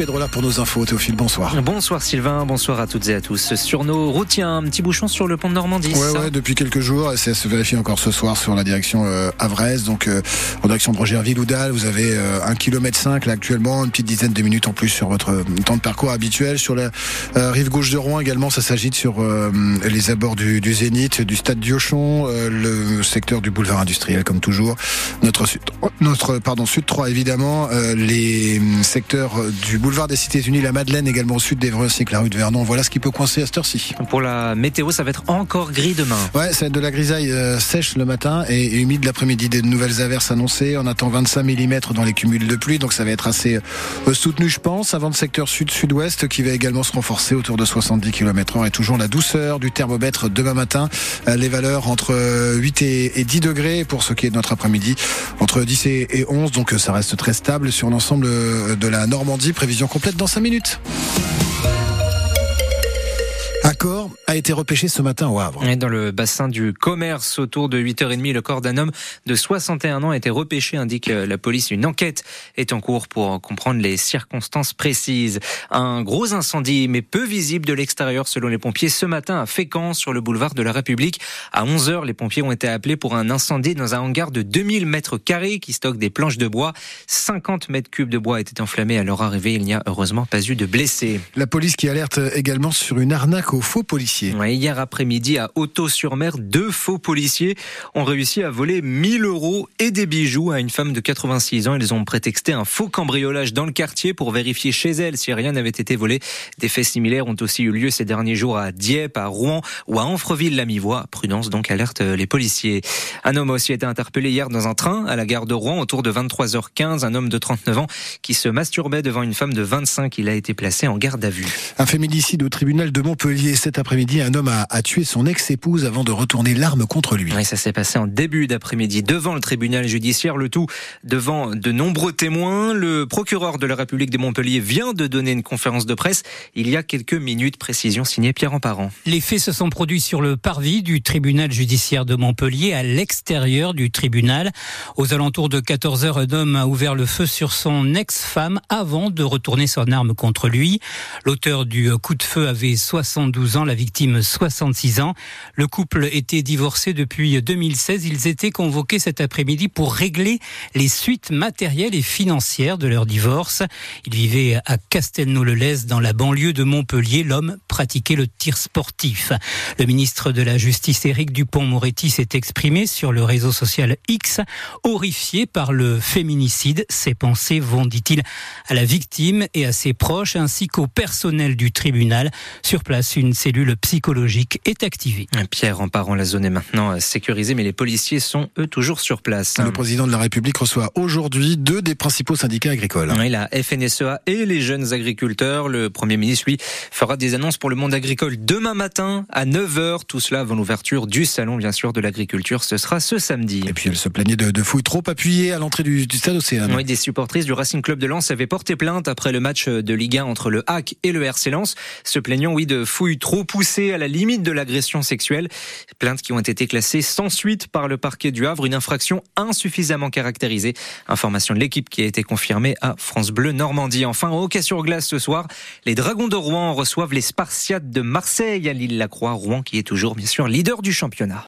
Pedrola pour nos infos. Théophile, bonsoir. Bonsoir Sylvain, bonsoir à toutes et à tous. Sur nos routes, il y a un petit bouchon sur le pont de Normandie. Ouais, ouais, depuis quelques jours. Ça se vérifie encore ce soir sur la direction euh, Avresse. Donc, euh, en direction de Rogerville-Oudal, vous avez euh, un kilomètre 5 là actuellement, une petite dizaine de minutes en plus sur votre euh, temps de parcours habituel. Sur la euh, rive gauche de Rouen également, ça s'agite sur les abords du, du Zénith, du stade Diochon, le secteur du boulevard industriel comme toujours. Notre sud, notre pardon sud 3 évidemment, les secteurs du boulevard des Cités-Unies, la Madeleine également au sud d'Evreux ainsi que la rue de Vernon. Voilà ce qui peut coincer à cette heure-ci. Pour la météo, ça va être encore gris demain. Ouais, ça va être de la grisaille euh, sèche le matin et, et humide l'après-midi. Des nouvelles averses annoncées. On attend 25 mm dans les cumuls de pluie, donc ça va être assez euh, soutenu, je pense. Avant le secteur sud-sud-ouest qui va également se renforcer autour de 70 km/h et toujours la douceur du thermomètre demain matin. Euh, les valeurs entre euh, 8 et, et 10 degrés pour ce qui est de notre après-midi, entre 10 et, et 11. Donc ça reste très stable sur l'ensemble de la Normandie. Prévision complète dans 5 minutes. Corps a été repêché ce matin au Havre. Et dans le bassin du commerce, autour de 8h30, le corps d'un homme de 61 ans a été repêché, indique la police. Une enquête est en cours pour comprendre les circonstances précises. Un gros incendie, mais peu visible de l'extérieur selon les pompiers, ce matin à Fécamp, sur le boulevard de la République. À 11h, les pompiers ont été appelés pour un incendie dans un hangar de 2000 mètres carrés qui stocke des planches de bois. 50 mètres cubes de bois étaient enflammés à leur arrivée. Il n'y a heureusement pas eu de blessés. La police qui alerte également sur une arnaque aux faux policiers. Ouais, hier après-midi, à Auto-sur-Mer, deux faux policiers ont réussi à voler 1000 euros et des bijoux à une femme de 86 ans. Ils ont prétexté un faux cambriolage dans le quartier pour vérifier chez elle si rien n'avait été volé. Des faits similaires ont aussi eu lieu ces derniers jours à Dieppe, à Rouen ou à Amfreville-la-Mivoie. Prudence donc alerte les policiers. Un homme a aussi été interpellé hier dans un train à la gare de Rouen autour de 23h15. Un homme de 39 ans qui se masturbait devant une femme de 25. Il a été placé en garde à vue. Un féminicide au tribunal de Montpellier cet après-midi. Un homme a, a tué son ex-épouse avant de retourner l'arme contre lui. Oui, ça s'est passé en début d'après-midi devant le tribunal judiciaire, le tout devant de nombreux témoins. Le procureur de la République de Montpellier vient de donner une conférence de presse il y a quelques minutes. Précision signée Pierre Emparent. Les faits se sont produits sur le parvis du tribunal judiciaire de Montpellier, à l'extérieur du tribunal. Aux alentours de 14 heures, un homme a ouvert le feu sur son ex-femme avant de retourner son arme contre lui. L'auteur du coup de feu avait 72 ans, la victime 66 ans. Le couple était divorcé depuis 2016. Ils étaient convoqués cet après-midi pour régler les suites matérielles et financières de leur divorce. Ils vivaient à Castelnau-le-Lez dans la banlieue de Montpellier. L'homme pratiquait le tir sportif. Le ministre de la Justice, Éric Dupont-Moretti, s'est exprimé sur le réseau social X, horrifié par le féminicide. Ses pensées vont, dit-il, à la victime et à ses proches, ainsi qu'au personnel du tribunal. Sur place, une cellule psychologique est activée. Pierre, en parant, la zone est maintenant sécurisée, mais les policiers sont, eux, toujours sur place. Le président de la République reçoit aujourd'hui deux des principaux syndicats agricoles. Oui, la FNSEA et les jeunes agriculteurs. Le Premier ministre, lui, fera des annonces pour le monde agricole demain matin à 9h. Tout cela avant l'ouverture du salon, bien sûr, de l'agriculture. Ce sera ce samedi. Et puis elle se plaignait de, de fouilles trop appuyées à l'entrée du, du stade Océane. Oui, des supportrices du Racing Club de Lens avaient porté plainte après le match de Ligue 1 entre le HAC et le RC Lens, se plaignant, oui, de fouilles trop poussées à la limite de l'agression sexuelle. Plaintes qui ont été classées sans suite par le parquet du Havre, une infraction insuffisamment caractérisée. Information de l'équipe qui a été confirmée à France Bleu Normandie. Enfin, au hockey sur glace ce soir, les Dragons de Rouen reçoivent les Spartiates de Marseille à l'île Lacroix. Rouen qui est toujours, bien sûr, leader du championnat.